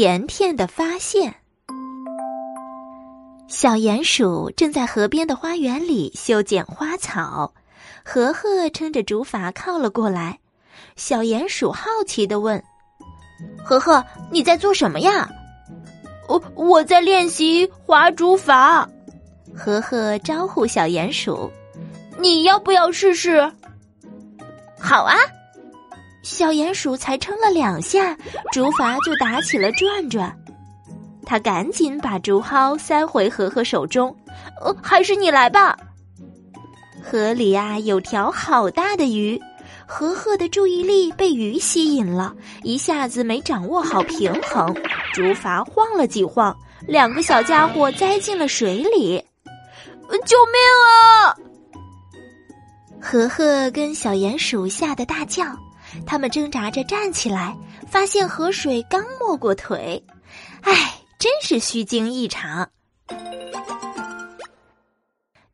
甜甜的发现。小鼹鼠正在河边的花园里修剪花草，和和撑着竹筏靠了过来。小鼹鼠好奇的问：“和和，你在做什么呀？”“我我在练习划竹筏。”和和招呼小鼹鼠：“你要不要试试？”“好啊！”小鼹鼠才撑了两下，竹筏就打起了转转。他赶紧把竹蒿塞回和和手中。“呃，还是你来吧。”河里啊，有条好大的鱼。和和的注意力被鱼吸引了，一下子没掌握好平衡，竹筏晃了几晃，两个小家伙栽进了水里。救命啊！和和跟小鼹鼠吓得大叫，他们挣扎着站起来，发现河水刚没过腿，唉，真是虚惊一场。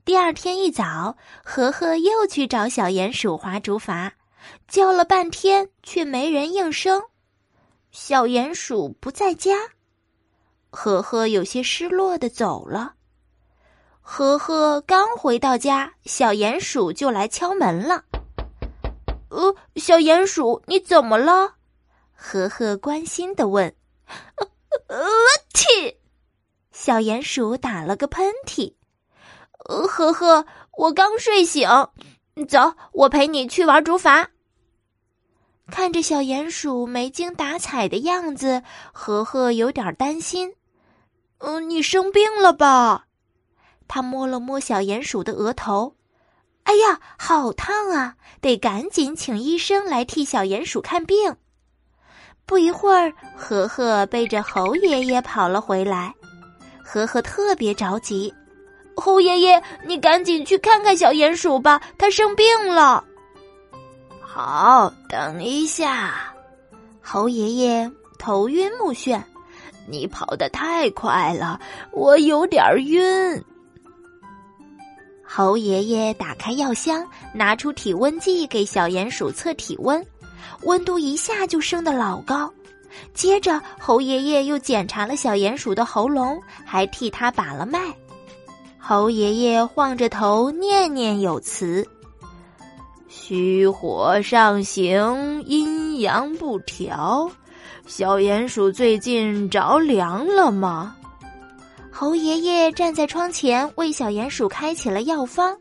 第二天一早，和和又去找小鼹鼠划竹筏。叫了半天，却没人应声。小鼹鼠不在家，呵呵有些失落的走了。呵呵刚回到家，小鼹鼠就来敲门了。呃，小鼹鼠，你怎么了？呵呵关心的问。呃呃，嚏！小鼹鼠打了个喷嚏。呃，呵呵，我刚睡醒。走，我陪你去玩竹筏。看着小鼹鼠没精打采的样子，和和有点担心。嗯，你生病了吧？他摸了摸小鼹鼠的额头，哎呀，好烫啊！得赶紧请医生来替小鼹鼠看病。不一会儿，和和背着猴爷爷跑了回来。和和特别着急，猴爷爷，你赶紧去看看小鼹鼠吧，它生病了。好，等一下，猴爷爷头晕目眩，你跑得太快了，我有点晕。猴爷爷打开药箱，拿出体温计给小鼹鼠测体温，温度一下就升得老高。接着，猴爷爷又检查了小鼹鼠的喉咙，还替他把了脉。猴爷爷晃着头，念念有词。虚火上行，阴阳不调。小鼹鼠最近着凉了吗？猴爷爷站在窗前，为小鼹鼠开启了药方。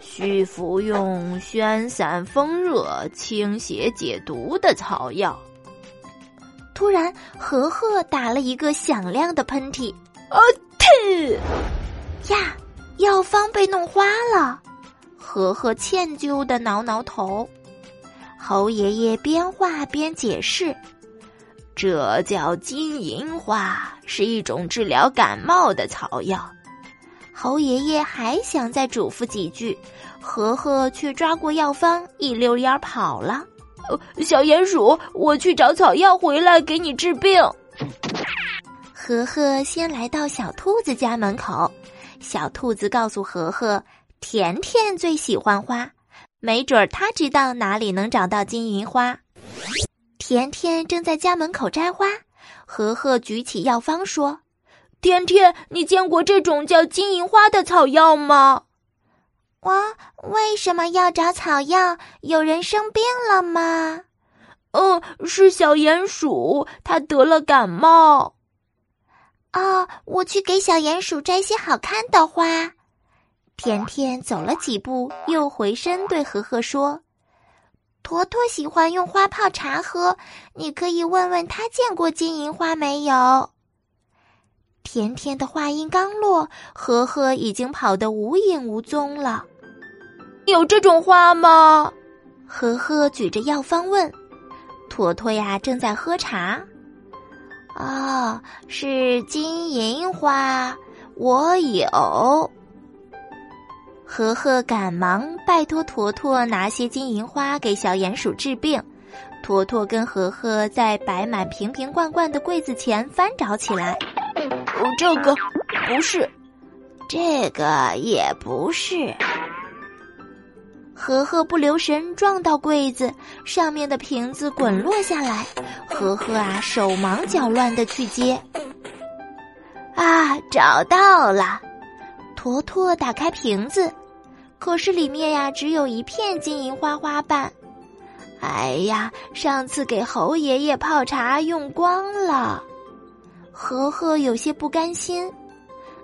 需服用宣散风热、清血解毒的草药。突然，和和打了一个响亮的喷嚏。啊！嚏！呀，药方被弄花了。和和歉疚的挠挠头，猴爷爷边画边解释：“这叫金银花，是一种治疗感冒的草药。”猴爷爷还想再嘱咐几句，和和却抓过药方，一溜烟跑了。小鼹鼠，我去找草药回来给你治病。和和先来到小兔子家门口，小兔子告诉和和。甜甜最喜欢花，没准儿他知道哪里能找到金银花。甜甜正在家门口摘花，和和举起药方说：“甜甜，你见过这种叫金银花的草药吗？”“我为什么要找草药？有人生病了吗？”“嗯，是小鼹鼠，它得了感冒。”“哦，我去给小鼹鼠摘些好看的花。”甜甜走了几步，又回身对和和说：“坨坨喜欢用花泡茶喝，你可以问问他见过金银花没有。”甜甜的话音刚落，和和已经跑得无影无踪了。有这种花吗？和和举着药方问。坨坨呀，正在喝茶。哦，是金银花，我有。和和赶忙拜托坨坨拿些金银花给小鼹鼠治病。坨坨跟和和在摆满瓶瓶罐罐的柜子前翻找起来。这个不是，这个也不是。和和不留神撞到柜子，上面的瓶子滚落下来。和和啊，手忙脚乱的去接。啊，找到了！坨坨打开瓶子，可是里面呀只有一片金银花花瓣。哎呀，上次给猴爷爷泡茶用光了。呵呵有些不甘心。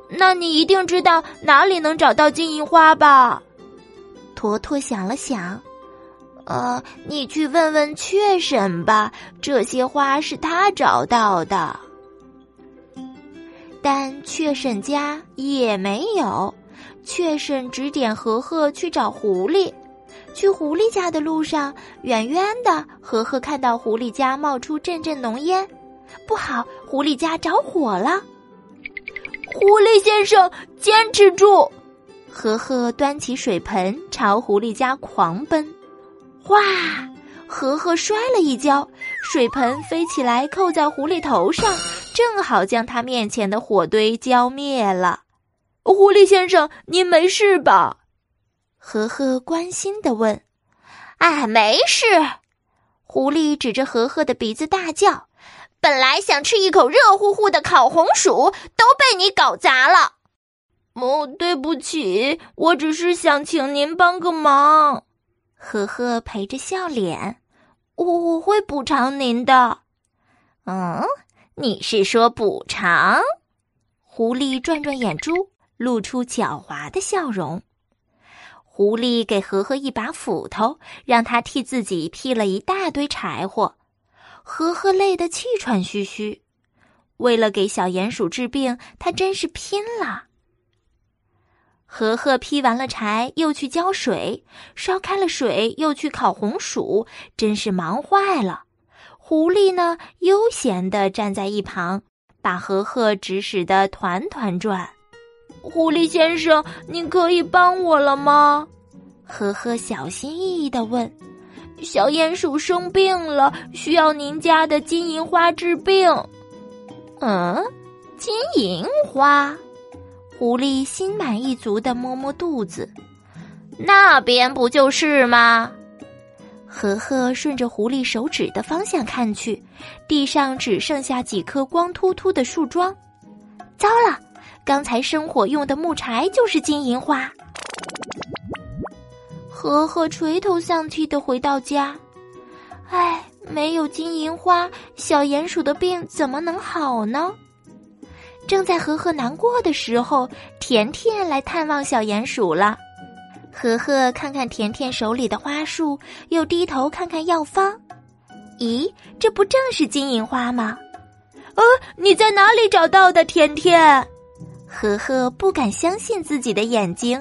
那你一定知道哪里能找到金银花吧？坨坨想了想，呃，你去问问雀婶吧，这些花是他找到的。但雀婶家也没有，雀婶指点和和去找狐狸。去狐狸家的路上，远远的，和和看到狐狸家冒出阵阵浓烟，不好，狐狸家着火了！狐狸先生，坚持住！和和，端起水盆朝狐狸家狂奔，哗！呵呵摔了一跤，水盆飞起来扣在狐狸头上，正好将他面前的火堆浇灭了。狐狸先生，您没事吧？呵呵关心的问。哎，没事。狐狸指着呵呵的鼻子大叫：“本来想吃一口热乎乎的烤红薯，都被你搞砸了。”哦，对不起，我只是想请您帮个忙。呵呵，陪着笑脸，我我会补偿您的。嗯，你是说补偿？狐狸转转眼珠，露出狡猾的笑容。狐狸给呵呵一把斧头，让他替自己劈了一大堆柴火。呵呵累得气喘吁吁，为了给小鼹鼠治病，他真是拼了。和和劈完了柴，又去浇水；烧开了水，又去烤红薯，真是忙坏了。狐狸呢，悠闲地站在一旁，把和和指使的团团转。狐狸先生，您可以帮我了吗？呵呵小心翼翼地问。小鼹鼠生病了，需要您家的金银花治病。嗯，金银花。狐狸心满意足的摸摸肚子，那边不就是吗？呵呵，顺着狐狸手指的方向看去，地上只剩下几颗光秃秃的树桩。糟了，刚才生火用的木柴就是金银花。和和垂头丧气的回到家，唉，没有金银花，小鼹鼠的病怎么能好呢？正在和和难过的时候，甜甜来探望小鼹鼠了。和和看看甜甜手里的花束，又低头看看药方。咦，这不正是金银花吗？呃，你在哪里找到的，甜甜？呵呵不敢相信自己的眼睛。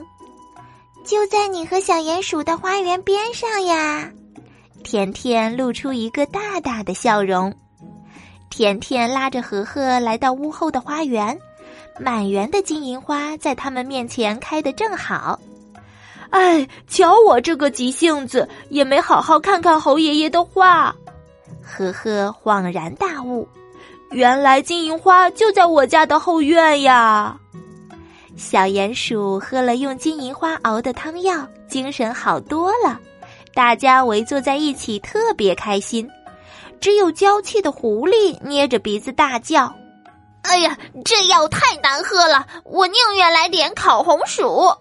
就在你和小鼹鼠的花园边上呀。甜甜露出一个大大的笑容。甜甜拉着和和来到屋后的花园，满园的金银花在他们面前开得正好。哎，瞧我这个急性子，也没好好看看猴爷爷的画。呵呵恍然大悟，原来金银花就在我家的后院呀。小鼹鼠喝了用金银花熬的汤药，精神好多了。大家围坐在一起，特别开心。只有娇气的狐狸捏着鼻子大叫：“哎呀，这药太难喝了！我宁愿来点烤红薯。”